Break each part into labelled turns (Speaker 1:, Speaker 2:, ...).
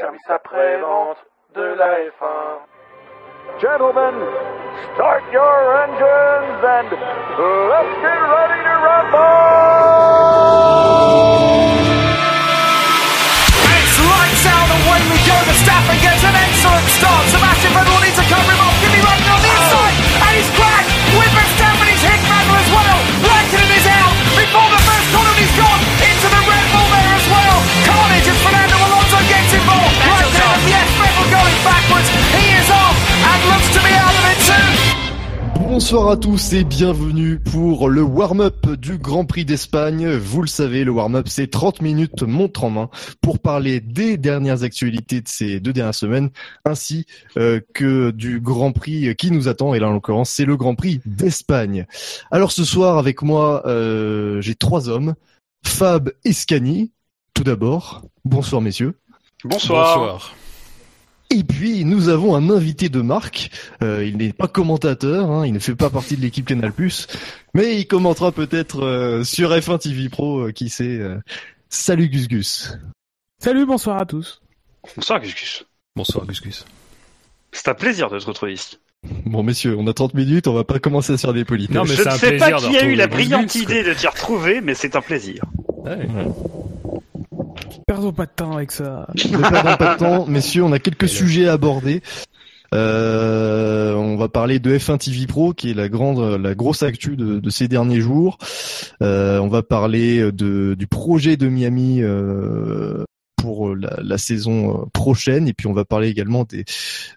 Speaker 1: service après-vente de la F1.
Speaker 2: Gentlemen, start your engines and let's get ready to rumble!
Speaker 3: It's lights out, away we go. Verstappen gets an excellent start. Sebastian Vettel needs to cover
Speaker 4: Bonsoir à tous et bienvenue pour le warm-up du Grand Prix d'Espagne. Vous le savez, le warm-up c'est 30 minutes montre en main pour parler des dernières actualités de ces deux dernières semaines ainsi euh, que du Grand Prix qui nous attend et là en l'occurrence c'est le Grand Prix d'Espagne. Alors ce soir avec moi euh, j'ai trois hommes, Fab et Scani. Tout d'abord, bonsoir messieurs.
Speaker 5: Bonsoir.
Speaker 4: Et puis nous avons un invité de marque. Euh, il n'est pas commentateur, hein, il ne fait pas partie de l'équipe Canal+, mais il commentera peut-être euh, sur F1 TV Pro, euh, qui sait. euh. Salut Gus Gus.
Speaker 6: Salut, bonsoir à tous.
Speaker 5: Bonsoir Gus Gus.
Speaker 7: Bonsoir Gus Gus.
Speaker 5: C'est un plaisir de te retrouver ici.
Speaker 4: Bon messieurs, on a 30 minutes, on va pas commencer à se faire des politesses.
Speaker 7: Non, mais
Speaker 5: Je ne sais pas qui a eu la brillante
Speaker 7: Gus,
Speaker 5: idée de t'y retrouver, mais c'est un plaisir.
Speaker 7: Ouais.
Speaker 6: Perdons pas de temps avec ça.
Speaker 4: Ne perdons pas de temps, messieurs, on a quelques sujets à aborder. Euh, on va parler de F1 TV Pro, qui est la grande, la grosse actu de, de ces derniers jours. Euh, on va parler de, du projet de Miami euh, pour la, la saison euh, prochaine, et puis on va parler également des,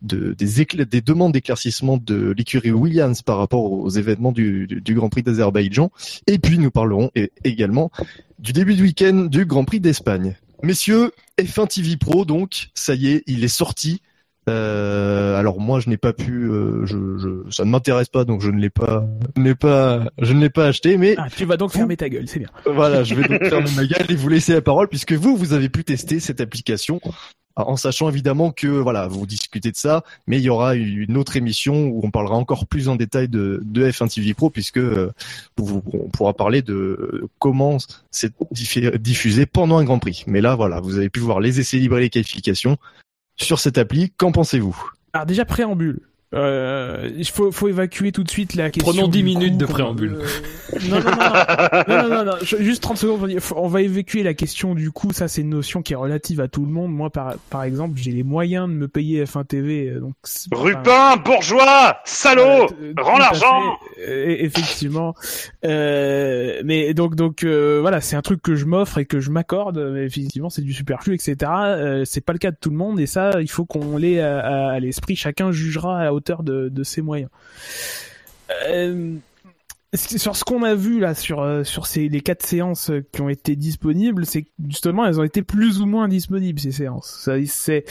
Speaker 4: de, des, écla- des demandes d'éclaircissement de l'écurie Williams par rapport aux événements du, du, du Grand Prix d'Azerbaïdjan. Et puis nous parlerons également du début de week-end du Grand Prix d'Espagne. Messieurs, F1 TV Pro, donc, ça y est, il est sorti. Euh, alors moi, je n'ai pas pu, euh, je, je, ça ne m'intéresse pas, donc je ne l'ai pas, je ne l'ai pas, je ne l'ai pas acheté. Mais
Speaker 6: Ah, tu vas donc fermer ta gueule, c'est bien.
Speaker 4: voilà, je vais donc fermer ma gueule et vous laisser la parole puisque vous, vous avez pu tester cette application. En sachant évidemment que voilà, vous discutez de ça, mais il y aura une autre émission où on parlera encore plus en détail de, de F1 TV Pro puisque euh, on pourra parler de comment c'est diffusé pendant un Grand Prix. Mais là, voilà, vous avez pu voir les essais libres et les qualifications sur cette appli. Qu'en pensez-vous?
Speaker 6: Alors déjà préambule euh, il faut, évacuer tout de suite la question.
Speaker 7: Prenons 10 minutes de préambule.
Speaker 6: Euh, non, non, non, non. non, non, non juste 30 secondes. On va évacuer la question du coût. Ça, c'est une notion qui est relative à tout le monde. Moi, par, par exemple, j'ai les moyens de me payer F1 TV. Euh, donc,
Speaker 5: Rupin, bourgeois, salaud,
Speaker 6: euh,
Speaker 5: rends l'argent.
Speaker 6: Effectivement. Euh, mais donc, donc voilà, c'est un truc que je m'offre et que je m'accorde. Effectivement, c'est du superflu, etc. c'est pas le cas de tout le monde. Et ça, il faut qu'on l'ait à, l'esprit. Chacun jugera à hauteur de, de ses moyens. Euh, sur ce qu'on a vu là sur euh, sur ces les quatre séances qui ont été disponibles, c'est justement elles ont été plus ou moins disponibles ces séances. Ça c'est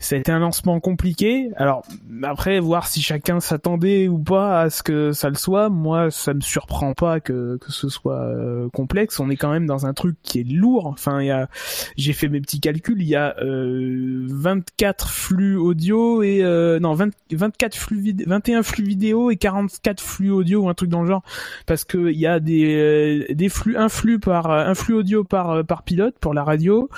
Speaker 6: ça a été un lancement compliqué. Alors après voir si chacun s'attendait ou pas à ce que ça le soit, moi ça me surprend pas que que ce soit euh, complexe. On est quand même dans un truc qui est lourd. Enfin il y a j'ai fait mes petits calculs, il y a euh, 24 flux audio et euh, non 20 24 flux vid- 21 flux vidéo et 44 flux audio ou un truc dans le genre parce que il y a des euh, des flux un flux par un flux audio par euh, par pilote pour la radio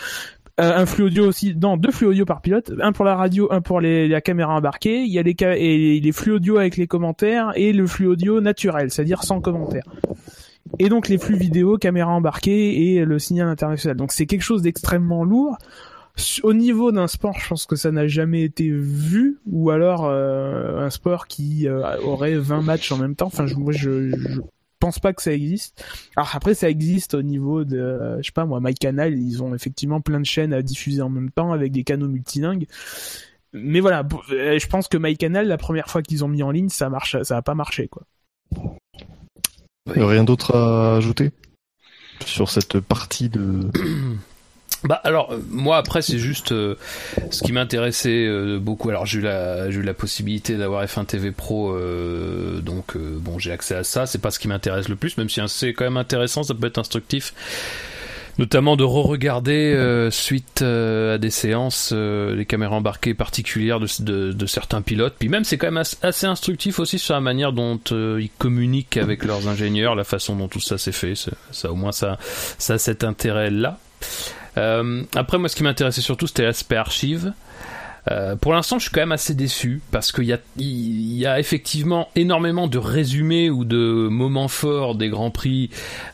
Speaker 6: euh, un flux audio aussi non deux flux audio par pilote un pour la radio un pour les, la caméra embarquée. Il y a les et les flux audio avec les commentaires et le flux audio naturel c'est-à-dire sans commentaires. Et donc les flux vidéo caméra embarquée et le signal international. Donc c'est quelque chose d'extrêmement lourd au niveau d'un sport, je pense que ça n'a jamais été vu, ou alors euh, un sport qui euh, aurait 20 matchs en même temps. Enfin, je, moi, je, je pense pas que ça existe. Alors après, ça existe au niveau de, euh, je sais pas moi, MyCanal, ils ont effectivement plein de chaînes à diffuser en même temps avec des canaux multilingues. Mais voilà, euh, je pense que MyCanal, la première fois qu'ils ont mis en ligne, ça marche, ça a pas marché quoi.
Speaker 4: Rien d'autre à ajouter sur cette partie de.
Speaker 7: Bah alors euh, moi après c'est juste euh, ce qui m'intéressait euh, beaucoup. Alors j'ai eu la j'ai eu la possibilité d'avoir F1 TV Pro donc bon j'ai accès à ça. C'est pas ce qui m'intéresse le plus même si c'est quand même intéressant. Ça peut être instructif. Notamment de re-regarder suite à des séances euh, les caméras embarquées particulières de, de, certains pilotes. Puis même c'est quand même as- assez instructif aussi sur la manière dont ils communiquent avec leurs ingénieurs, la façon dont tout ça s'est fait. Ça, ça au moins ça ça a cet intérêt là. Euh, après, moi, ce qui m'intéressait surtout, c'était l'aspect archive. Euh, pour l'instant, je suis quand même assez déçu parce qu'il y a, il y a effectivement énormément de résumés ou de moments forts des grands prix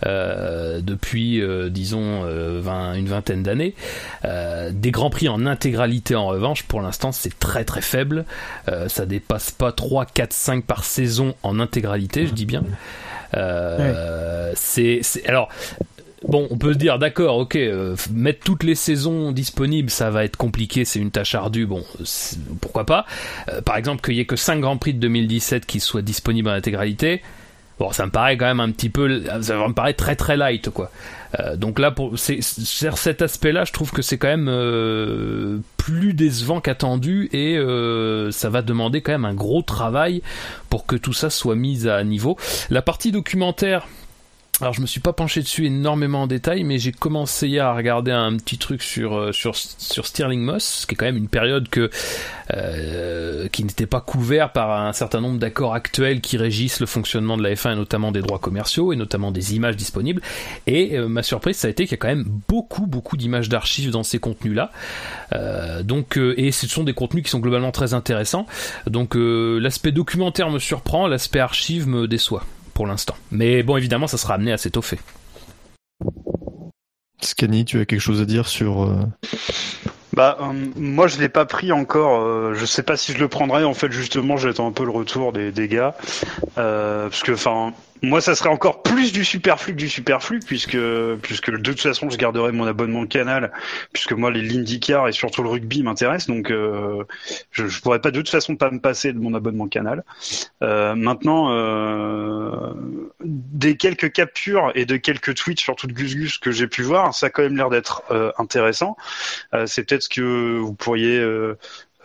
Speaker 7: euh, depuis, euh, disons, 20, une vingtaine d'années. Des grands prix en intégralité, en revanche, pour l'instant, c'est très très faible. Ça dépasse pas 3, 4, 5 par saison en intégralité, je dis bien. C'est alors Bon, on peut se dire, d'accord, ok, euh, mettre toutes les saisons disponibles, ça va être compliqué, c'est une tâche ardue, bon, pourquoi pas. Euh, par exemple, qu'il y ait que 5 Grands Prix de 2017 qui soient disponibles en intégralité, bon, ça me paraît quand même un petit peu, ça me paraît très très light, quoi. Euh, donc là, pour c'est- sur cet aspect-là, je trouve que c'est quand même euh, plus décevant qu'attendu et euh, ça va demander quand même un gros travail pour que tout ça soit mis à niveau. La partie documentaire, alors je me suis pas penché dessus énormément en détail, mais j'ai commencé à regarder un petit truc sur euh, sur sur Stirling Moss, qui est quand même une période que euh, qui n'était pas couvert par un certain nombre d'accords actuels qui régissent le fonctionnement de la F1 et notamment des droits commerciaux et notamment des images disponibles. Et euh, ma surprise, ça a été qu'il y a quand même beaucoup beaucoup d'images d'archives dans ces contenus-là. Euh, donc euh, et ce sont des contenus qui sont globalement très intéressants. Donc l'aspect documentaire me surprend, l'aspect archive me déçoit pour l'instant. Mais bon, évidemment, ça sera amené à s'étoffer.
Speaker 4: Scanny, tu as quelque chose à dire sur euh,
Speaker 5: Bah, euh, moi, je l'ai pas pris encore. euh, je sais pas si je le prendrai. En fait, justement, j'attends un peu le retour des, des gars, euh, parce que, enfin, moi, ça serait encore plus du superflu que du superflu, puisque, puisque de toute façon, je garderai mon abonnement canal, puisque moi, les l'IndyCar et surtout le rugby m'intéressent, donc euh, je, pourrais pas de toute façon pas me passer de mon abonnement canal. Euh, maintenant, euh, des quelques captures et de quelques tweets, surtout de Gus Gus que j'ai pu voir, ça a quand même l'air d'être euh, intéressant. Euh, c'est peut-être ce que vous pourriez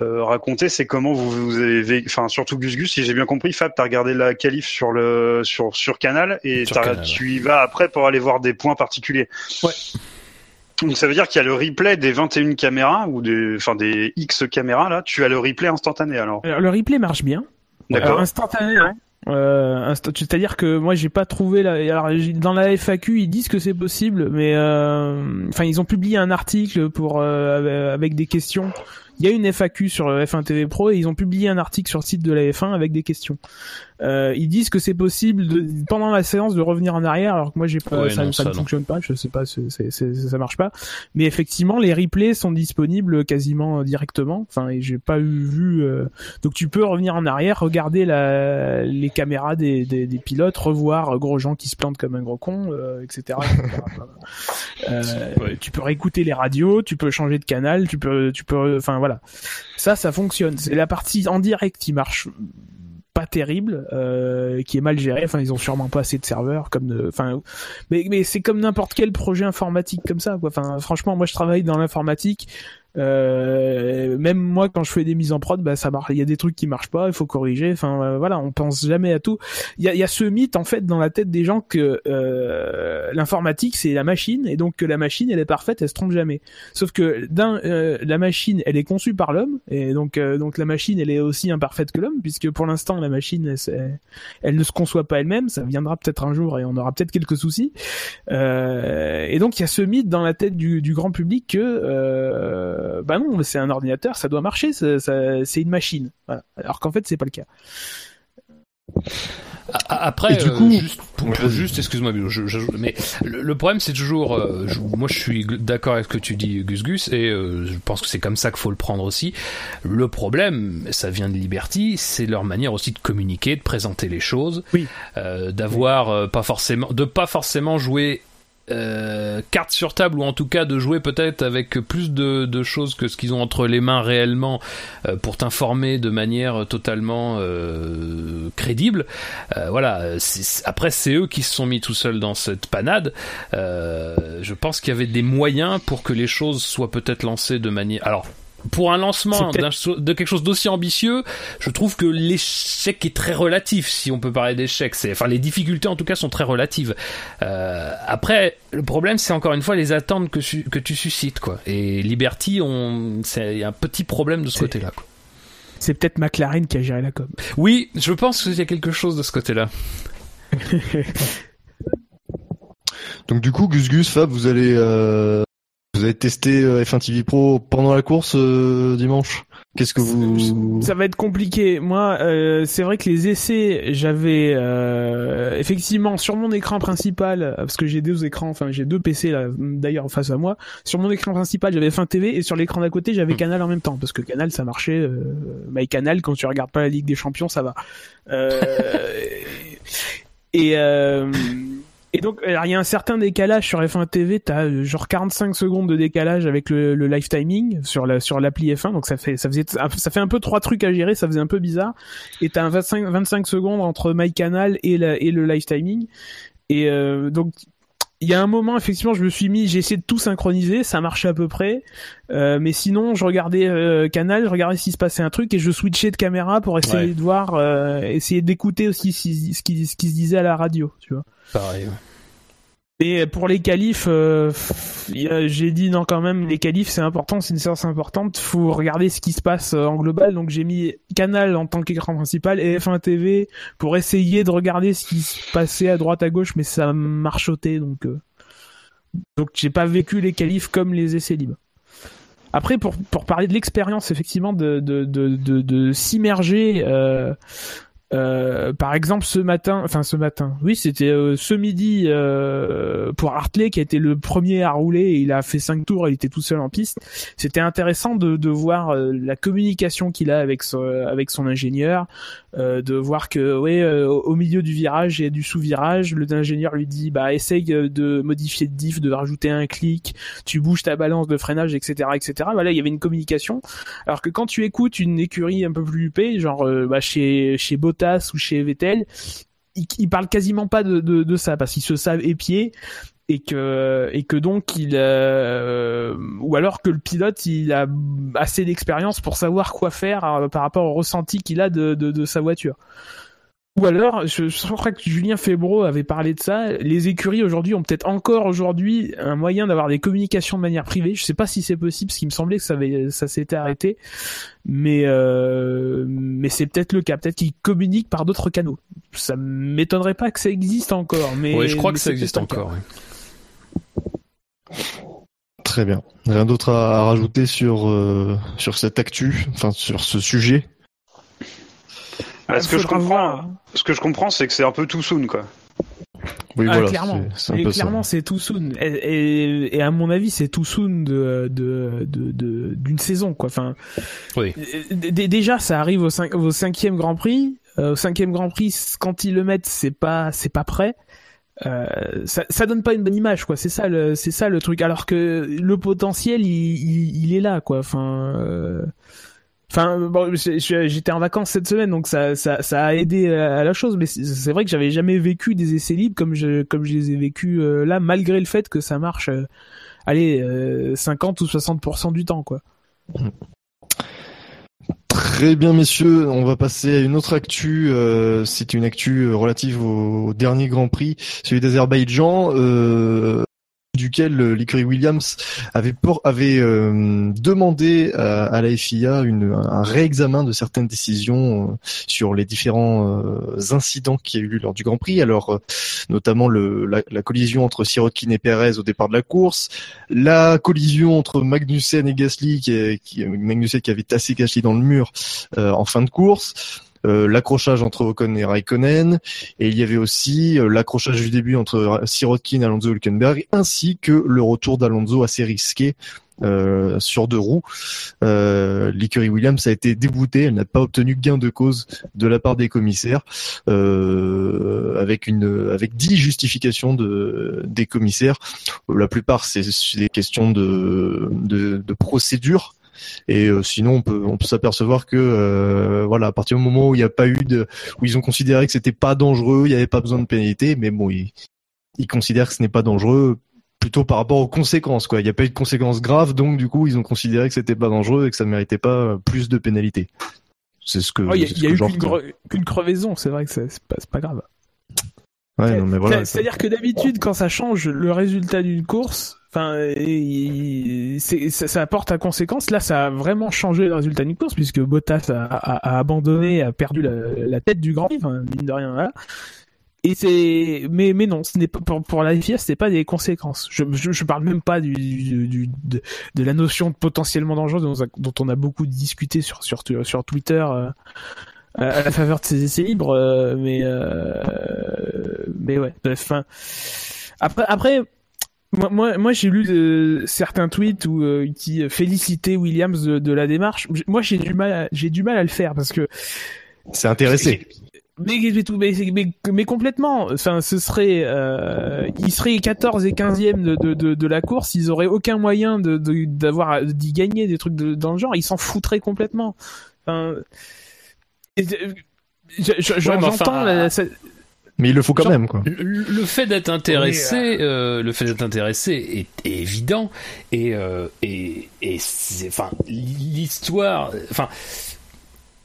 Speaker 5: euh, raconter, c'est comment vous, vous avez, vé- enfin surtout Gus Gus, si j'ai bien compris, Fab, t'as regardé la qualif sur le sur sur Canal et
Speaker 7: Sur
Speaker 5: t'as-
Speaker 7: Canal,
Speaker 5: tu y vas après pour aller voir des points particuliers.
Speaker 6: Ouais.
Speaker 5: Donc ça veut dire qu'il y a le replay des 21 caméras ou des enfin des X caméras là, tu as le replay instantané alors.
Speaker 6: Alors, le replay marche bien.
Speaker 5: D'accord.
Speaker 6: Euh, instantané, ouais. Euh, insta- C'est-à-dire que moi j'ai pas trouvé la... alors dans la FAQ ils disent que c'est possible mais euh, enfin ils ont publié un article pour euh, avec des questions il y a une FAQ sur F1 TV Pro et ils ont publié un article sur le site de la F1 avec des questions euh, ils disent que c'est possible de, pendant la séance de revenir en arrière alors que moi j'ai pas
Speaker 7: Ouais,
Speaker 6: ça,
Speaker 7: non,
Speaker 6: ça
Speaker 7: ça,
Speaker 6: ne
Speaker 7: non.
Speaker 6: fonctionne pas je sais pas c'est, c'est, c'est- ça marche pas mais effectivement les replays sont disponibles quasiment directement enfin et j'ai pas eu vu euh, donc tu peux revenir en arrière, regarder la, les caméras des, des, des pilotes, revoir euh, Grosjean qui se plante comme un gros con, euh, etc. etc. Euh,
Speaker 7: Ouais.
Speaker 6: Tu peux réécouter les radios, tu peux changer de canal, tu peux, tu peux, enfin voilà. Ça, ça fonctionne. C'est la partie en direct qui marche pas terrible, euh, qui est mal gérée. Enfin, ils ont sûrement pas assez de serveurs, comme, de- enfin, mais, mais c'est comme n'importe quel projet informatique comme ça. Quoi. Enfin, franchement, moi, je travaille dans l'informatique. Euh, même moi, quand je fais des mises en prod, bah ça marche. Il y a des trucs qui marchent pas, il faut corriger. Enfin euh, voilà, on pense jamais à tout. Il y a, y a ce mythe en fait dans la tête des gens que euh, l'informatique c'est la machine et donc que la machine elle est parfaite, elle se trompe jamais. Sauf que d'un, euh, la machine elle est conçue par l'homme et donc euh, donc la machine elle est aussi imparfaite que l'homme puisque pour l'instant la machine elle, elle ne se conçoit pas elle-même. Ça viendra peut-être un jour et on aura peut-être quelques soucis. Euh, et donc il y a ce mythe dans la tête du, du grand public que euh, bah non, c'est un ordinateur, ça doit marcher, ça- ça- c'est une machine. Voilà. Alors qu'en fait c'est pas le cas.
Speaker 7: Après,
Speaker 4: du
Speaker 7: euh,
Speaker 4: coup-
Speaker 7: juste, pour-
Speaker 4: Ouais,
Speaker 7: pour-
Speaker 4: vas-y.
Speaker 7: juste, excuse-moi, mais, je- je- mais le, le problème c'est toujours, euh, je- moi je suis d'accord avec ce que tu dis, Gus Gus, et euh, je pense que c'est comme ça qu'il faut le prendre aussi. Le problème, ça vient de Liberty, c'est leur manière aussi de communiquer, de présenter les choses,
Speaker 6: Oui.
Speaker 7: euh, d'avoir euh, pas forcément, de pas forcément jouer euh, carte sur table ou en tout cas de jouer peut-être avec plus de, choses que ce qu'ils ont entre les mains réellement euh, pour t'informer de manière totalement euh, crédible. Euh, voilà. Après, c'est eux qui se sont mis tout seuls dans cette panade. Je pense qu'il y avait des moyens pour que les choses soient peut-être lancées de manière. Alors. Pour un lancement de quelque chose d'aussi ambitieux, je trouve que l'échec est très relatif, si on peut parler d'échec. C'est, enfin, les difficultés en tout cas sont très relatives. Euh, après, le problème, c'est encore une fois les attentes que, que tu suscites, quoi. Et Liberty, on, c'est un petit problème de ce côté-là. quoi.
Speaker 6: C'est peut-être McLaren qui a géré la com.
Speaker 7: Oui, je pense qu'il y a quelque chose de ce côté-là.
Speaker 4: Donc du coup, Gus Gus, Fab, vous allez euh, Vous avez testé euh, F1 TV Pro pendant la course euh, dimanche? Qu'est-ce que vous
Speaker 6: Ça va être compliqué. Moi, euh, c'est vrai que les essais, j'avais effectivement sur mon écran principal, parce que j'ai deux écrans, enfin j'ai deux PC là, d'ailleurs face à moi. Sur mon écran principal, j'avais F1 TV et sur l'écran d'à côté, j'avais hmm. Canal en même temps, parce que Canal, ça marchait. My Canal, quand tu regardes pas la Ligue des Champions, ça va. et et donc, il y a un certain décalage sur F1 TV. T'as euh, genre 45 secondes de décalage avec le, le live timing sur la sur l'appli F1. Donc ça fait ça faisait ça fait un peu trois trucs à gérer. Ça faisait un peu bizarre. Et t'as un 25 25 secondes entre MyCanal et la, et le live timing. Et euh, donc il y a un moment effectivement je me suis mis j'ai essayé de tout synchroniser ça marchait à peu près. Euh, mais sinon je regardais euh, canal je regardais s'il se passait un truc et je switchais de caméra pour essayer de voir euh, essayer d'écouter aussi ce qui, ce qui, se disait à la radio tu vois.
Speaker 7: Pareil
Speaker 6: et pour les qualifs, euh, j'ai dit non quand même, les qualifs c'est important, c'est une séance importante, faut regarder ce qui se passe euh, en global. Donc j'ai mis Canal en tant qu'écran principal et F1 TV pour essayer de regarder ce qui se passait à droite à gauche, mais ça marchotait donc euh, donc j'ai pas vécu les qualifs comme les essais libres. Après pour pour parler de l'expérience effectivement de de de de, s'immerger euh, par exemple, ce matin, enfin ce matin, oui, c'était euh, ce midi euh, pour Hartley qui a été le premier à rouler. Et il a fait cinq tours, il était tout seul en piste. C'était intéressant de, de voir la communication qu'il a avec son, avec son ingénieur, de voir que, ouais, au milieu du virage et du sous-virage, le ingénieur lui dit, bah essaye de modifier le diff, de rajouter un clic, tu bouges ta balance de freinage, etc., etc. Voilà, il y avait une communication. Alors que quand tu écoutes une écurie un peu plus huppée, genre bah, chez chez Bot ou chez Vettel, ils, parlent quasiment pas de, ça parce qu'ils se savent épiés et que et que donc il euh, ou alors que le pilote il a assez d'expérience pour savoir quoi faire euh, par rapport au ressenti qu'il a de sa voiture. Ou alors, je, je, crois que Julien Febro avait parlé de ça. Les écuries aujourd'hui ont peut-être encore aujourd'hui un moyen d'avoir des communications de manière privée. Je sais pas si c'est possible, parce qu'il me semblait que ça, avait, ça s'était arrêté, mais euh, mais c'est peut-être le cas. Peut-être qu'ils communiquent par d'autres canaux. Ça m'étonnerait pas que ça existe encore. Mais
Speaker 7: oui, je crois que ça existe encore.
Speaker 4: Très bien. Rien d'autre à, rajouter sur euh, sur cette actu, enfin sur ce sujet?
Speaker 5: Ah, ce, que je comprends, ce que je comprends, c'est que c'est un peu too soon, quoi.
Speaker 6: Oui, ah, voilà, clairement. c'est too soon. Et, et, à mon avis, c'est too soon de de de d'une saison, quoi. Enfin,
Speaker 7: oui.
Speaker 6: déjà, ça arrive au, cinq, au cinquième Grand Prix. Euh, au cinquième Grand Prix, quand ils le mettent, c'est pas c'est pas prêt. Euh, ça, ça donne pas une bonne image, quoi. C'est ça le c'est ça le truc. Alors que le potentiel, il, il, il est là, quoi. Enfin. Euh, Enfin, bon, j'étais en vacances cette semaine, donc ça, ça, ça a aidé à la chose. Mais c'est vrai que j'avais jamais vécu des essais libres comme je, comme je les ai vécus euh, là, malgré le fait que ça marche, euh, allez, 50 euh, ou 60% du temps, quoi.
Speaker 4: Très bien, messieurs. On va passer à une autre actu. C'est une actu relative au, dernier Grand Prix, celui d'Azerbaïdjan duquel euh, l'écurie Williams avait, euh, demandé à, la FIA une, un réexamen de certaines décisions euh, sur les différents incidents qui a eu lieu lors du Grand Prix. Alors, notamment le, la, collision entre Sirotkin et Perez au départ de la course, la collision entre Magnussen et Gasly, qui, qui Magnussen qui avait tassé Gasly dans le mur en fin de course. Euh, l'accrochage entre Ocon et Raikkonen, et il y avait aussi euh, l'accrochage du début entre Sirotkin, Alonso et Hülkenberg, ainsi que le retour d'Alonso assez risqué euh, sur deux roues. Euh, Williams a été déboutée, elle n'a pas obtenu gain de cause de la part des commissaires, euh, avec une avec dix justifications de des commissaires. La plupart c'est des questions de, de, de procédure et euh, sinon, on peut, on peut s'apercevoir que euh, voilà, à partir du moment où il n'y a pas eu de, où ils ont considéré que c'était pas dangereux, il n'y avait pas besoin de pénalité, mais bon, ils, ils considèrent que ce n'est pas dangereux plutôt par rapport aux conséquences quoi. Il n'y a pas eu de conséquences graves, donc du coup ils ont considéré que c'était pas dangereux et que ça ne méritait pas plus de pénalités. C'est ce que.
Speaker 6: Il y a, eu qu'une, crevaison, c'est vrai que c'est pas, pas grave.
Speaker 4: Ouais, non, mais voilà.
Speaker 6: C'est-à-dire que d'habitude, quand ça change le résultat d'une course, Enfin, ça, ça, apporte à conséquence. Là, ça a vraiment changé le résultat d'une course puisque Bottas a, a, a, abandonné, a perdu la, la tête du Grand Prix, mine de rien. Voilà. et c'est mais mais non ce n'est pas pour, pour la FIA c'est pas des conséquences je, je, je parle même pas du, du, du de, la notion potentiellement dangereuse dont, dont, on a beaucoup discuté sur sur sur Twitter euh, à la faveur de ces essais libres euh, mais euh, mais ouais enfin après après moi, moi, moi j'ai lu de, certains tweets où, euh, qui félicitaient Williams de, de la démarche. Moi, j'ai du mal, j'ai du mal à le faire parce que
Speaker 4: c'est intéressé.
Speaker 6: Mais, mais, mais, mais, complètement. Enfin, ce serait, euh, ils seraient 14 et 15e de, de, de, de, la course. Ils auraient aucun moyen de d'avoir d'y gagner des trucs de, dans le genre. Ils s'en foutraient complètement. Enfin, j'entends ouais, enfin, la,
Speaker 4: mais il le faut quand même, quoi.
Speaker 7: Le, le fait d'être intéressé, euh, le fait d'être intéressé est, est, évident et euh, et, et enfin l'histoire, enfin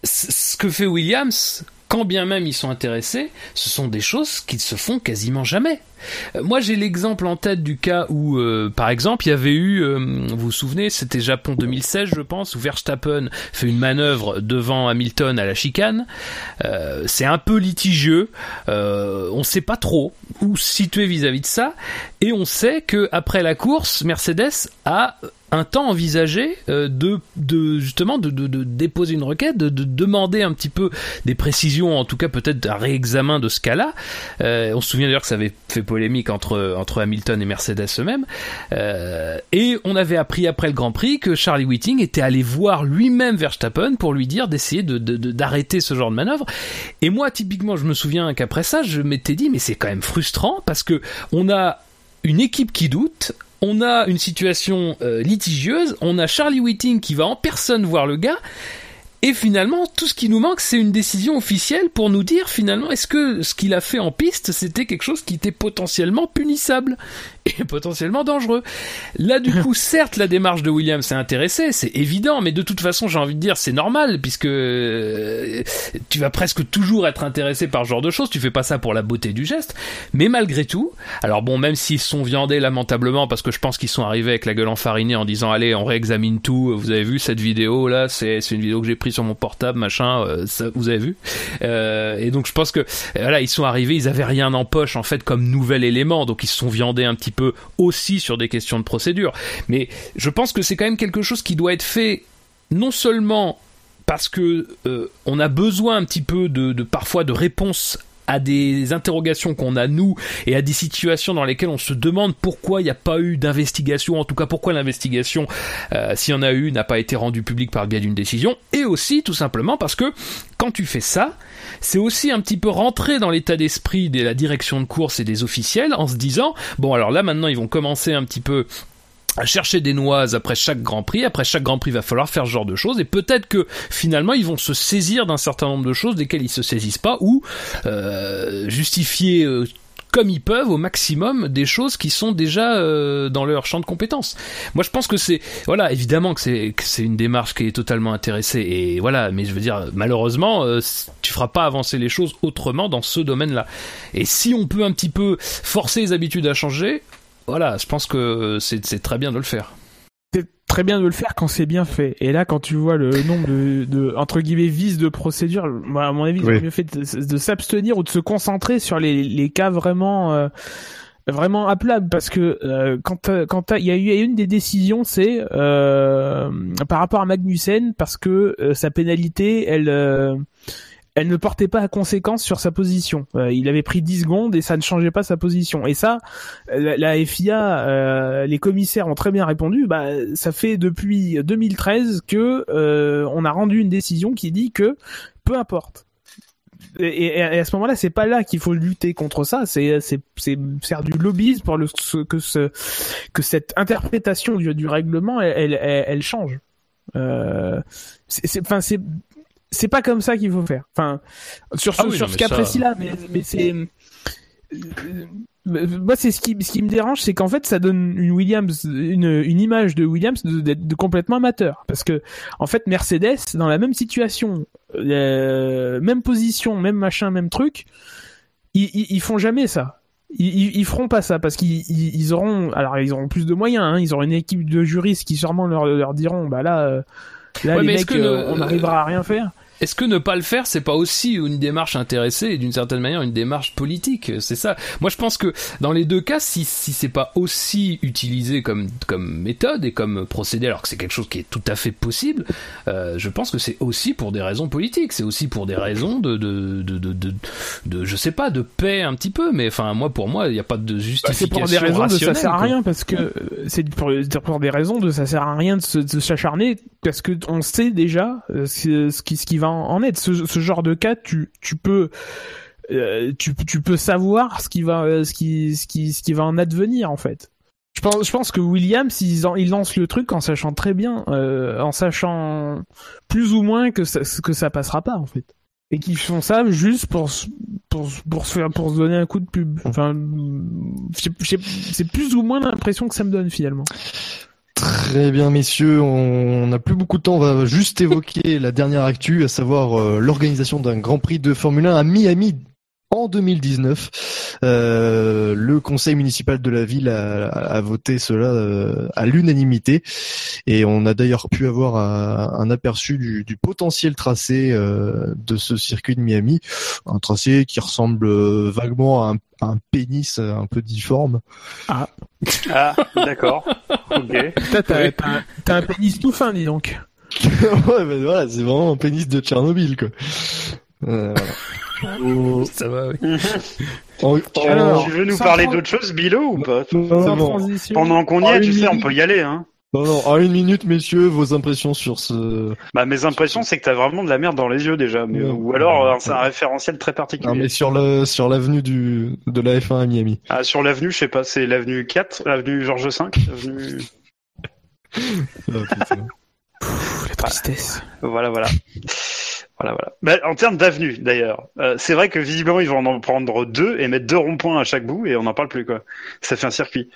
Speaker 7: ce que fait Williams, bien même ils sont intéressés, ce sont des choses qui se font quasiment jamais. Euh, moi, j'ai l'exemple en tête du cas où, euh, par exemple, il y avait eu, euh, vous vous souvenez, c'était Japon 2016, je pense, où Verstappen fait une manœuvre devant Hamilton à la chicane. C'est un peu litigieux. On sait pas trop où se situer vis-à-vis de ça, et on sait que après la course, Mercedes a un temps envisagé euh, de, justement de, déposer une requête, de, de, demander un petit peu des précisions, en tout cas peut-être un réexamen de ce cas-là. Euh, on se souvient d'ailleurs que ça avait fait polémique entre Hamilton et Mercedes eux-mêmes. Euh, et on avait appris après le Grand Prix que Charlie Whiting était allé voir lui-même Verstappen pour lui dire d'essayer de d'arrêter ce genre de manœuvre. Et moi typiquement, je me souviens qu'après ça, je m'étais dit mais c'est quand même frustrant parce que on a une équipe qui doute, on a une situation euh, litigieuse, on a Charlie Whiting qui va en personne voir le gars, et finalement, tout ce qui nous manque, c'est une décision officielle pour nous dire finalement est-ce que ce qu'il a fait en piste, c'était quelque chose qui était potentiellement punissable et potentiellement dangereux. Là, du coup, certes, la démarche de Williams s'est intéressée, c'est évident, mais de toute façon, j'ai envie de dire, c'est normal, puisque euh, tu vas presque toujours être intéressé par ce genre de choses, tu fais pas ça pour la beauté du geste, mais malgré tout, alors bon, même s'ils sont viandés lamentablement, parce que je pense qu'ils sont arrivés avec la gueule enfarinée en disant, allez, on réexamine tout, vous avez vu cette vidéo, là, c'est une vidéo que j'ai prise sur mon portable, machin, euh, ça, vous avez vu, euh, et donc je pense que, voilà, ils sont arrivés, ils avaient rien en poche, en fait, comme nouvel élément, donc ils se sont viandés un petit peu aussi sur des questions de procédure. Mais je pense que c'est quand même quelque chose qui doit être fait non seulement parce que euh, on a besoin un petit peu de, parfois de réponses à des interrogations qu'on a nous et à des situations dans lesquelles on se demande pourquoi il n'y a pas eu d'investigation, en tout cas pourquoi l'investigation, euh, s'il y en a eu, n'a pas été rendue publique par le biais d'une décision, et aussi tout simplement parce que quand tu fais ça, c'est aussi un petit peu rentrer dans l'état d'esprit de la direction de course et des officiels en se disant, bon alors là maintenant ils vont commencer un petit peu à chercher des noises après chaque Grand Prix. Après chaque Grand Prix, il va falloir faire ce genre de choses. Et peut-être que finalement, ils vont se saisir d'un certain nombre de choses desquelles ils se saisissent pas, ou euh, justifier euh, comme ils peuvent au maximum des choses qui sont déjà euh, dans leur champ de compétences. Moi, je pense que c'est voilà, évidemment que c'est c'est une démarche qui est totalement intéressée et voilà, mais je veux dire malheureusement, euh, tu feras pas avancer les choses autrement dans ce domaine-là. Et si on peut un petit peu forcer les habitudes à changer, voilà, je pense que c'est très bien de le faire.
Speaker 6: C'est très bien de le faire quand c'est bien fait. Et là, quand tu vois le nombre de, de entre guillemets vices de procédure, à mon avis, oui. il mieux fait de, de s'abstenir ou de se concentrer sur les, les cas vraiment euh, vraiment appelables parce que euh, quand quand il y a eu une des décisions, c'est euh, par rapport à Magnussen parce que euh, sa pénalité, elle euh, elle ne portait pas à conséquence sur sa position. Euh, il avait pris 10 secondes et ça ne changeait pas sa position. Et ça, la, FIA, euh, les commissaires ont très bien répondu. Bah, ça fait depuis 2013 que euh, on a rendu une décision qui dit que peu importe. Et, à ce moment-là, c'est pas là qu'il faut lutter contre ça. C'est c'est c'est faire du lobbyisme pour le que ce que cette interprétation du, du règlement elle elle, elle change. Euh, c'est enfin c'est c'est pas comme ça qu'il faut faire. Enfin, sur ce, ah oui, sur ce cas ça... précis là, mais, mais c'est moi c'est ce qui ce qui me dérange c'est qu'en fait ça donne une Williams une, une image de Williams de, de, de, complètement amateur. Parce que en fait Mercedes dans la même situation euh, même position même machin même truc ils, ils, ils font jamais ça. Ils, ils, feront pas ça parce qu'ils ils auront alors ils auront plus de moyens hein, ils auront une équipe de juristes qui sûrement leur, leur diront bah là euh, là ouais, les mecs euh, on n'arrivera à rien faire
Speaker 7: est-ce que ne pas le faire, c'est pas aussi une démarche intéressée et d'une certaine manière une démarche politique C'est ça. Moi, je pense que dans les deux cas, si si c'est pas aussi utilisé comme comme méthode et comme procédé, alors que c'est quelque chose qui est tout à fait possible, euh, je pense que c'est aussi pour des raisons politiques. C'est aussi pour des raisons de de, de de de de je sais pas de paix un petit peu. Mais enfin, moi pour moi, il n'y a pas de
Speaker 6: Bah, c'est
Speaker 7: justification
Speaker 6: pour des raisons de ça sert à rien parce que c'est pour, pour des raisons de ça sert à rien de s'acharner parce que on sait déjà euh, ce, qui va en être ce, genre de cas tu euh, peux savoir ce qui va euh, ce qui va en advenir en fait je pense que Williams il, il lance le truc en sachant très bien en sachant plus ou moins que ça que ça passera pas en fait et qu'ils font ça juste pour se- donner un coup de pub. C'est plus ou moins l'impression que ça me donne finalement.
Speaker 4: Très bien, messieurs, on n'a plus beaucoup de temps. On va juste évoquer la dernière actu, à savoir euh, l'organisation d'un Grand Prix de Formule 1 à Miami en 2019. Euh, le conseil municipal de la ville a, a voté cela euh, à l'unanimité et on a d'ailleurs pu avoir un, un aperçu du, du potentiel tracé euh, de ce circuit de Miami, un tracé qui ressemble euh, vaguement à un, à un pénis euh, un peu difforme.
Speaker 5: Ah, d'accord. ok.
Speaker 6: T'as t'as- t'as- t'as un pénis tout fin, dis donc.
Speaker 4: ouais, ben voilà, c'est vraiment un pénis de Tchernobyl, quoi. Euh,
Speaker 7: Ça va, oui.
Speaker 6: Alors,
Speaker 5: tu veux nous parler d'autre chose, Bilo, ou pas
Speaker 4: non, non.
Speaker 5: Pendant qu'on y
Speaker 4: Ah,
Speaker 5: est, tu sais, on
Speaker 4: minute.
Speaker 5: peut y aller, hein.
Speaker 4: non, non, en une minute, messieurs, vos impressions sur ce...
Speaker 5: Bah, mes impressions, c'est que t'as vraiment de la merde dans les yeux déjà, mais,
Speaker 4: Ouais.
Speaker 5: ou alors euh, c'est un référentiel très particulier.
Speaker 4: Non, mais sur le, sur l'avenue du, de la F1 à Miami.
Speaker 5: Ah, sur l'avenue, je sais pas, c'est l'avenue 4, l'avenue Georges V, l'avenue...
Speaker 4: Ah.
Speaker 6: Pff, la tristesse.
Speaker 5: Voilà, voilà. Voilà, voilà. Bah, en termes d'avenue, d'ailleurs, euh, c'est vrai que visiblement ils vont en prendre deux et mettre deux ronds-points à chaque bout et on n'en parle plus quoi. Ça fait un circuit.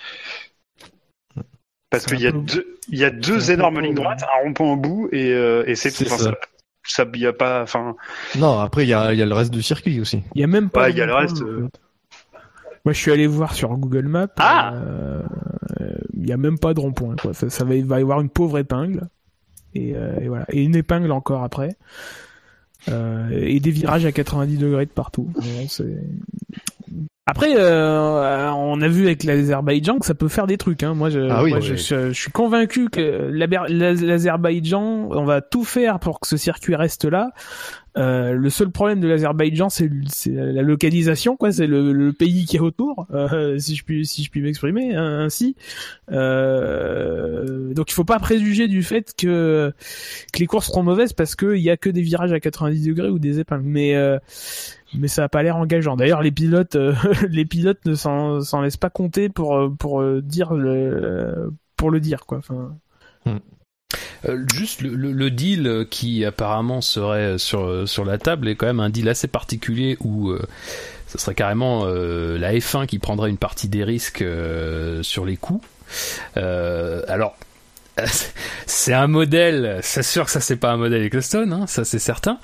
Speaker 5: Parce qu'il y a deux, il y a deux énormes lignes droites, un rond-point au bout et, euh, et c'est tout. Enfin,
Speaker 4: ça.
Speaker 5: y a pas, enfin,
Speaker 4: Non, après, il y a, il y a le reste du circuit aussi.
Speaker 6: Il y a même pas.
Speaker 5: Ouais, y a le reste, euh.
Speaker 6: Moi, je suis allé voir sur Google Maps.
Speaker 5: Ah
Speaker 6: Il y a même pas de rond-point. Quoi. Ça, ça va, il va y avoir une pauvre épingle. Et, euh, et voilà. Et une épingle encore après. Euh, et des virages à 90 degrés de partout. Après, euh, on a vu avec l'Azerbaïdjan que ça peut faire des trucs. Hein. Moi, je,
Speaker 4: Ah oui,
Speaker 6: moi,
Speaker 4: oui.
Speaker 6: je, je- je suis convaincu que l'Azerbaïdjan, on va tout faire pour que ce circuit reste là. Euh, le seul problème de l'Azerbaïdjan, c'est la localisation, quoi. C'est le, le pays qui est autour, euh, si je puis si je puis m'exprimer hein, ainsi. Euh, donc, il faut pas préjuger du fait que que les courses seront mauvaises parce qu'il y a que des virages à 90 degrés ou des épingles. Mais euh, mais ça a pas l'air engageant. D'ailleurs, les pilotes euh, les pilotes ne s'en s'en laissent pas compter pour euh, pour euh, dire le pour le dire, quoi.
Speaker 7: Euh, juste le, deal qui apparemment serait sur sur la table est quand même un deal assez particulier où euh, serait carrément la F1 qui prendrait une partie des risques sur les coûts. Alors c'est un modèle, c'est sûr que ça c'est pas un modèle Eccleston, hein, ça c'est certain,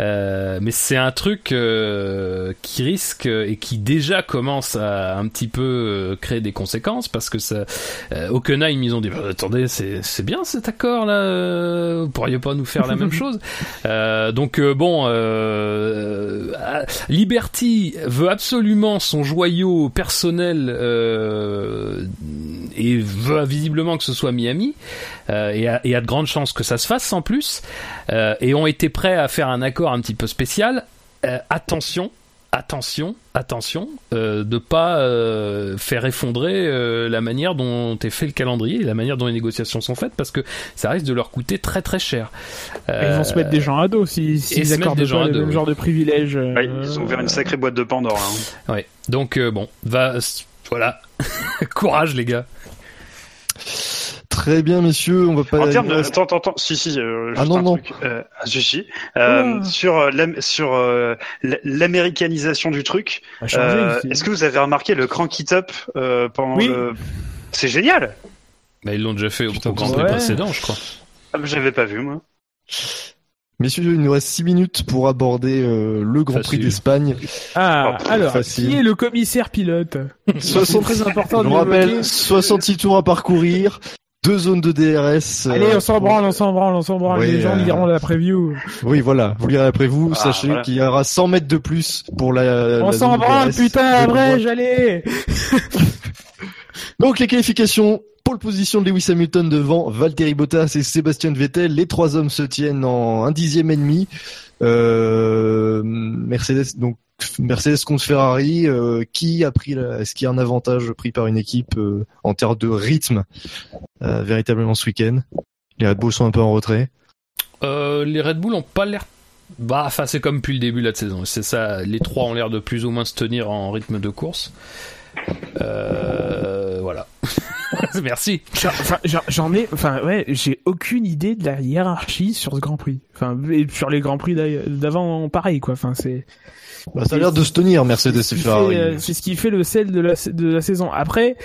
Speaker 7: Euh, mais c'est un truc euh, qui risque et qui déjà commence à un petit peu euh, créer des conséquences parce que ça, euh, Hockenheim ils ont dit Bah, attendez c'est c'est bien cet accord là, euh, vous pourriez pas nous faire la même chose. Euh, donc bon, Liberty veut absolument son joyau personnel euh, et veut visiblement que ce soit Miami euh, et, a, et a de grandes chances que ça se fasse en plus euh, et ont été prêts à faire un accord un petit peu spécial. Euh, attention, attention, attention, euh, de pas euh, faire effondrer euh, la manière dont est fait le calendrier et la manière dont les négociations sont faites parce que ça risque de leur coûter très très cher.
Speaker 6: Ils vont se mettre des gens à dos si, s'ils
Speaker 7: mettre
Speaker 6: accordent
Speaker 7: des gens
Speaker 6: pas
Speaker 7: à
Speaker 6: le
Speaker 7: dos,
Speaker 6: même
Speaker 7: oui.
Speaker 6: genre de privilèges. euh,
Speaker 5: ouais, ils ont ouvert une sacrée boîte de Pandore. Hein.
Speaker 7: Ouais. Donc euh, bon, va, voilà, courage les gars.
Speaker 4: Très bien, messieurs, on va pas...
Speaker 5: En termes
Speaker 4: il
Speaker 5: de, attends, attends, attends, si, si, euh,
Speaker 4: Ah non,
Speaker 5: un
Speaker 4: non.
Speaker 5: truc. Euh, ah, si, si. Euh,
Speaker 6: Oula.
Speaker 5: sur euh, sur l'américanisation du truc, euh, est-ce que vous avez remarqué le crank it up euh, pendant
Speaker 6: Oui.
Speaker 5: le... C'est génial
Speaker 7: Bah, ils l'ont déjà fait au,
Speaker 4: Putain,
Speaker 7: au Grand
Speaker 6: ouais.
Speaker 7: Prix précédent, je crois.
Speaker 5: ah, J'avais pas vu, moi.
Speaker 4: Messieurs, il nous reste 6 minutes pour aborder euh, le Grand
Speaker 7: Facile.
Speaker 4: Prix d'Espagne.
Speaker 6: Ah,
Speaker 5: Oh,
Speaker 6: alors,
Speaker 4: facile.
Speaker 6: qui est le commissaire pilote? C'est
Speaker 4: 60...
Speaker 6: très important
Speaker 4: Je
Speaker 6: de
Speaker 4: vous rappelle,
Speaker 6: l'évoquer.
Speaker 4: 66 tours à parcourir. Deux zones de DRS. euh,
Speaker 6: Allez, on s'en branle, on s'en branle, on s'en branle. Les gens
Speaker 4: euh,
Speaker 6: liront la preview.
Speaker 4: Oui, voilà. Vous lirez après vous.
Speaker 5: Ah,
Speaker 4: Sachez
Speaker 5: voilà.
Speaker 4: qu'il y aura 100 mètres de plus pour la.
Speaker 6: on s'en branle, putain, vrai, j'allais.
Speaker 4: Donc les qualifications, pole position de Lewis Hamilton devant Valtteri Bottas et Sébastien Vettel. Les trois hommes se tiennent en un dixième et demi. Euh, Mercedes donc Mercedes contre Ferrari. euh, qui a pris Est-ce qu'il y a un avantage pris par une équipe euh, en termes de rythme euh, véritablement ce week-end? Les Red Bull sont un peu en retrait.
Speaker 7: Euh, les Red Bull ont pas l'air. Bah, enfin, c'est comme depuis le début de la saison. C'est ça. Les trois ont l'air de plus ou moins se tenir en rythme de course. Euh. Merci.
Speaker 6: J'en- Enfin, j'en- j'en ai, enfin, ouais, j'ai aucune idée de la hiérarchie sur ce Grand Prix. Enfin, et sur les Grands Prix d'avant, pareil, quoi. Enfin, c'est.
Speaker 4: Bah, ça a l'air de se tenir Mercedes
Speaker 6: C'est
Speaker 4: et Ferrari.
Speaker 6: euh, C'est ce qui fait le sel de la, de la saison. Après,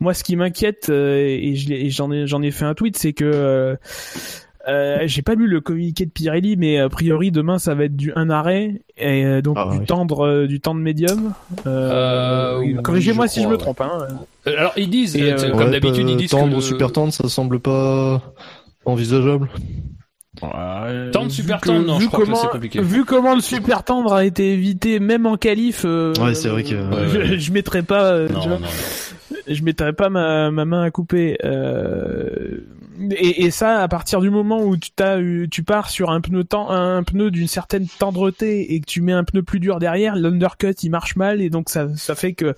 Speaker 6: moi, ce qui m'inquiète, euh, et j'en ai, j'en ai fait un tweet, c'est que euh, euh, j'ai pas lu le communiqué de Pirelli, mais a priori demain ça va être du un arrêt et euh, donc
Speaker 4: Ah,
Speaker 6: du
Speaker 4: oui.
Speaker 6: tendre, euh, du temps de médium. Euh,
Speaker 7: Euh, oui,
Speaker 6: Corrigez-moi si je me trompe. Hein.
Speaker 7: Euh, Alors, ils disent,
Speaker 6: Et,
Speaker 7: euh,
Speaker 6: euh,
Speaker 7: comme
Speaker 4: Ouais,
Speaker 7: d'habitude,
Speaker 4: euh,
Speaker 7: ils disent
Speaker 4: tendre
Speaker 7: que.
Speaker 4: ou super tendre, ça semble pas envisageable.
Speaker 7: Tendre, super
Speaker 6: que-
Speaker 7: tendre, non,
Speaker 6: vu
Speaker 7: je crois que
Speaker 6: comment,
Speaker 7: c'est compliqué.
Speaker 6: Vu comment le super tendre a été évité, même en qualif, euh,
Speaker 4: Ouais, c'est vrai que-
Speaker 6: euh,
Speaker 7: Ouais, ouais.
Speaker 6: je, je mettrais pas, euh,
Speaker 7: Non,
Speaker 6: tu vois,
Speaker 7: non, non.
Speaker 6: je mettrais pas ma, ma main à couper. Et, et ça, à partir du moment où tu tu pars sur un pneu un pneu d'une certaine tendreté et que tu mets un pneu plus dur derrière, l'undercut il marche mal et donc ça, ça fait que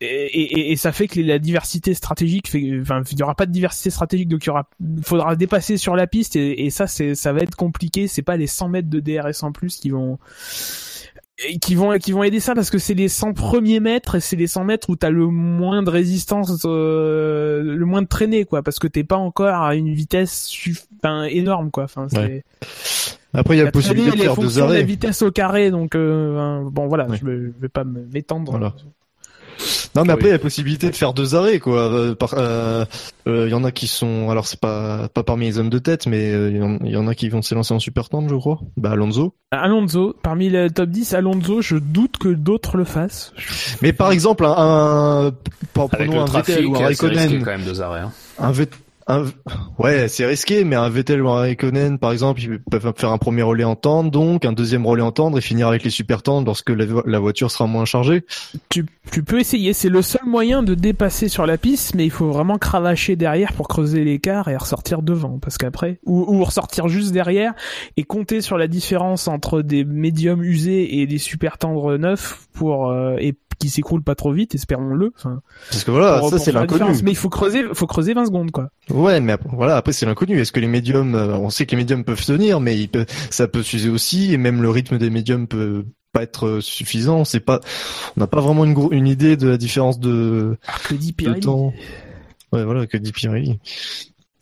Speaker 6: et, et, et ça fait que la diversité stratégique fait, enfin, il y aura pas de diversité stratégique donc il y aura, faudra dépasser sur la piste et, ça ça va être compliqué. C'est pas les 100 mètres de DRS en plus qui vont et qui vont qui vont aider ça parce que c'est les 100 premiers mètres et c'est les 100 mètres où t'as le moins de résistance euh, le moins de traînée quoi parce que t'es pas encore à une vitesse suff- enfin, énorme quoi enfin c'est
Speaker 4: Ouais. Après, il y a la possibilité de faire deux
Speaker 6: fonction de la
Speaker 4: arrêts.
Speaker 6: vitesse au carré donc euh, hein, bon voilà
Speaker 4: Ouais.
Speaker 6: je, vais, je vais pas m'étendre
Speaker 4: Voilà. Non, mais après, il y a la possibilité de faire deux arrêts, quoi. Euh, par- euh, euh, Il y en a qui sont, alors c'est pas pas parmi les hommes de tête, mais euh, il y en- il y, en a qui vont s'élancer en super tendre, je crois. Bah Alonso.
Speaker 6: Alonso parmi le top 10 Alonso je doute que d'autres le fassent
Speaker 4: Mais par exemple, un, un par-
Speaker 7: Avec
Speaker 4: prenons
Speaker 7: le
Speaker 4: un
Speaker 7: trafic,
Speaker 4: ou un Raikkonen,
Speaker 7: quand même deux arrêts. hein.
Speaker 4: un un- ouais, c'est risqué, mais un Vettel ou un Raikkonen, par exemple, ils peuvent faire un premier relais en tendre, donc un deuxième relais en tendre et finir avec les super tendres lorsque la, vo- la voiture sera moins chargée.
Speaker 6: tu, tu peux essayer, c'est le seul moyen de dépasser sur la piste, mais il faut vraiment cravacher derrière pour creuser l'écart et ressortir devant, parce qu'après, ou, ou ressortir juste derrière et compter sur la différence entre des médiums usés et des super tendres neufs pour euh, et qui s'écroulent pas trop vite, espérons-le. Enfin,
Speaker 4: Parce que voilà,
Speaker 6: pour-
Speaker 4: ça c'est l'inconnu.
Speaker 6: Mais il faut creuser, faut creuser 20 secondes quoi.
Speaker 4: Ouais, mais après, voilà, après c'est l'inconnu. Est-ce que les médiums, euh, on sait que les médiums peuvent tenir, mais peuvent, ça peut s'user aussi, et même le rythme des médiums peut pas être euh, suffisant. C'est pas, on n'a pas vraiment une, idée de la différence de,
Speaker 6: que dit
Speaker 4: de temps. Ouais, voilà, que dit Pirelli.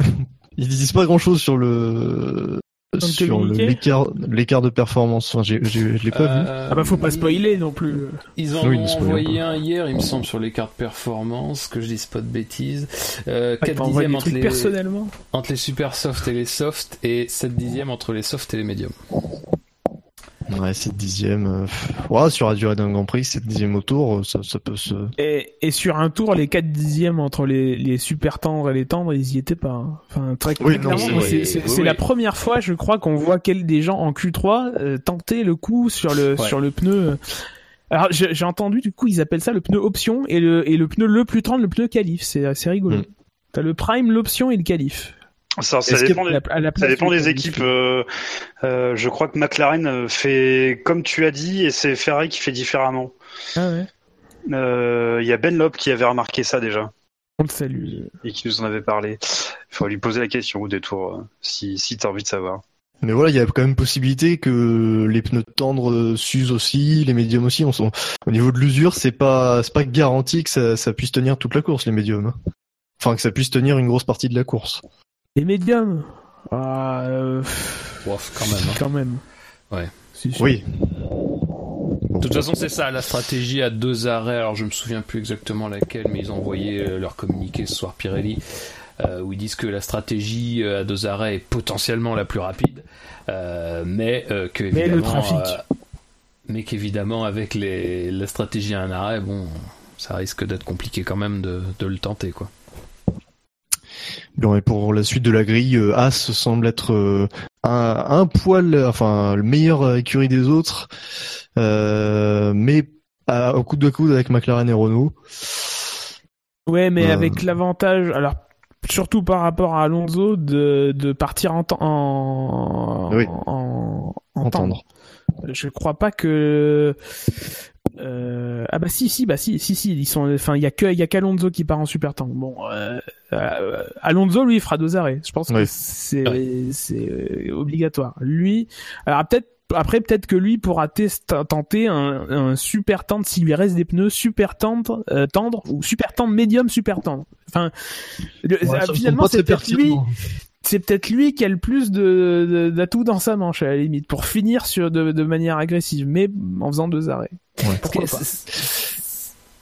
Speaker 4: Ils disent pas grand chose sur le sur l'écart, l'écart de performance. Enfin, j'ai, je l'ai pas vu.
Speaker 7: Euh,
Speaker 6: Ah bah faut pas spoiler non plus.
Speaker 7: Ils en
Speaker 4: Oui,
Speaker 7: ont envoyé un hier, il me semble, sur les cartes performance, que je dise pas de bêtises. Euh,
Speaker 6: Ah,
Speaker 7: 4
Speaker 6: t'as envoyé
Speaker 7: dixièmes entre les,
Speaker 6: personnellement.
Speaker 7: entre les super soft et les soft, et 7 dixièmes entre les soft et les médiums.
Speaker 4: Ouais, 7 dixièmes. euh, ouais, sur la durée d'un Grand Prix, 7 dixièmes au tour, euh, ça, ça peut se.
Speaker 6: Et, et sur un tour, les 4 dixièmes entre les, les super tendres et les tendres, ils y étaient pas. hein. Enfin, très
Speaker 4: Oui,
Speaker 6: clairement,
Speaker 4: c'est
Speaker 6: moi,
Speaker 4: vrai.
Speaker 6: c'est c'est-
Speaker 7: Oui,
Speaker 6: c'est
Speaker 7: oui.
Speaker 6: la première fois, je crois, qu'on voit quel des gens en Q3 euh, tenter le coup sur le
Speaker 7: Ouais.
Speaker 6: sur le pneu. Alors j'ai j'ai entendu du coup ils appellent ça le pneu option et le et le pneu le plus tendre, le pneu qualif. C'est assez rigolo.
Speaker 4: Mm.
Speaker 6: T'as le prime, l'option et le qualif.
Speaker 5: Ça, dépend, des,
Speaker 6: la- à la
Speaker 5: ça
Speaker 6: place
Speaker 5: dépend
Speaker 6: du
Speaker 5: des
Speaker 6: qualif.
Speaker 5: équipes. euh, euh, je crois que McLaren euh, fait comme tu as dit et c'est Ferrari qui fait différemment.
Speaker 6: Ah ouais.
Speaker 5: Euh, Il y a Ben Lop qui avait remarqué ça déjà
Speaker 6: On le salue.
Speaker 5: et qui nous en avait parlé. Il faut lui poser la question au détour si, si tu as envie de savoir.
Speaker 4: Mais voilà, il y a quand même possibilité que les pneus tendres s'usent aussi, les médiums aussi. On Au niveau de l'usure, c'est pas c'est pas garanti que ça, ça puisse tenir toute la course, les médiums. hein. Enfin, que ça puisse tenir une grosse partie de la course.
Speaker 6: Les médiums. Ah, euh,
Speaker 7: Ouf, quand même. hein.
Speaker 6: quand même.
Speaker 7: Ouais.
Speaker 4: Oui.
Speaker 7: De toute façon, c'est ça, la stratégie à deux arrêts. Alors, je me souviens plus exactement laquelle, mais ils ont envoyé euh, leur communiqué ce soir, Pirelli, euh, où ils disent que la stratégie à deux arrêts est potentiellement la plus rapide, euh, mais euh, que
Speaker 6: Mais le
Speaker 7: évidemment,
Speaker 6: trafic.
Speaker 7: euh, mais qu'évidemment, avec les, la stratégie à un arrêt, bon, ça risque d'être compliqué quand même de, de le tenter, quoi.
Speaker 4: Bon, et pour la suite de la grille, euh, As semble être euh, un, un poil, enfin le meilleur écurie des autres, euh, mais à, au coup de coude avec McLaren et Renault.
Speaker 6: Ouais, mais
Speaker 4: Euh.
Speaker 6: avec l'avantage, alors surtout par rapport à Alonso de, de partir en, en,
Speaker 4: Oui.
Speaker 6: en, en
Speaker 4: Entendre.
Speaker 6: Je crois pas que euh, ah bah si si bah si si si ils sont enfin il y a que il y a qu'Alonso qui part en super tank. Bon euh, euh, Alonso lui il fera deux arrêts. Je pense que
Speaker 4: Oui.
Speaker 6: c'est c'est euh, obligatoire. Lui alors peut-être après peut-être que lui pourra test- tenter un, un super tendre s'il lui reste des pneus super tendre euh, tendre ou super tendre médium super tendre. Enfin le-
Speaker 4: Ouais,
Speaker 6: finalement c'est peut-être lui. C'est peut-être lui qui a le plus de d'atouts dans sa manche à la limite pour finir sur de, de manière agressive mais en faisant deux arrêts. Pourquoi
Speaker 7: C'est-
Speaker 6: pas
Speaker 7: c'est-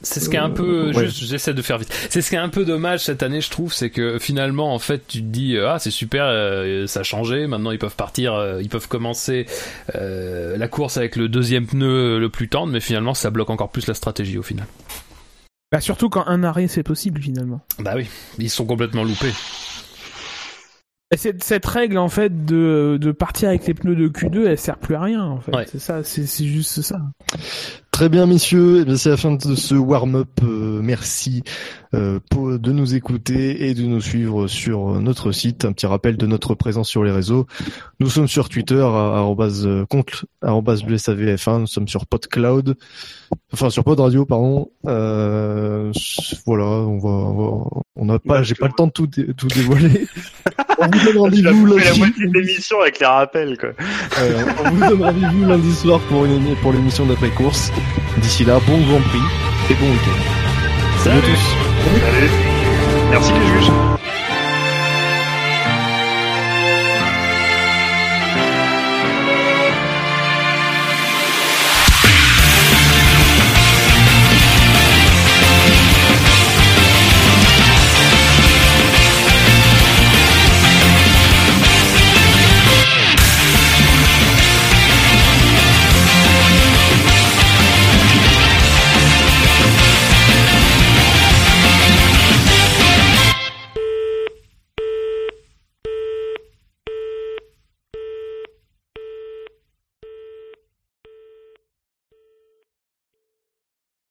Speaker 7: C'est ce qui est un peu,
Speaker 4: Ouais.
Speaker 7: juste, j'essaie de faire vite. C'est ce qui est un peu dommage cette année, je trouve, c'est que finalement, en fait, tu te dis, euh, ah, c'est super, euh, ça a changé. Maintenant, ils peuvent partir, euh, ils peuvent commencer euh, la course avec le deuxième pneu le plus tendre, mais finalement, ça bloque encore plus la stratégie au final.
Speaker 6: Bah surtout quand un arrêt c'est possible finalement.
Speaker 7: Bah oui, ils sont complètement loupés.
Speaker 6: Et cette, cette règle en fait de, de partir avec les pneus de Q2 elle sert plus à rien en fait.
Speaker 7: Ouais.
Speaker 6: C'est ça, c'est c'est juste ça.
Speaker 4: Très bien, messieurs. Eh bien, c'est la fin de ce warm-up. Euh, merci euh, pour, de nous écouter et de nous suivre sur notre site. Un petit rappel de notre présence sur les réseaux. Nous sommes sur Twitter, à- arrobase, euh, compte, arrobase le SAVF1. Nous sommes sur PodCloud, enfin sur Pod Radio, pardon. Euh, voilà, on va, on va- on n'a pas, j'ai pas le temps de tout, dé- tout dévoiler. on vous donne rendez-vous
Speaker 5: coupé la
Speaker 4: lundi.
Speaker 5: moitié de l'émission avec les rappels, quoi.
Speaker 4: Euh, on vous donne rendez-vous lundi soir pour une pour l'émission d'après course. D'ici là, bon Grand Prix et bon week-end. Salut à tous.
Speaker 5: Allez. Merci les juges.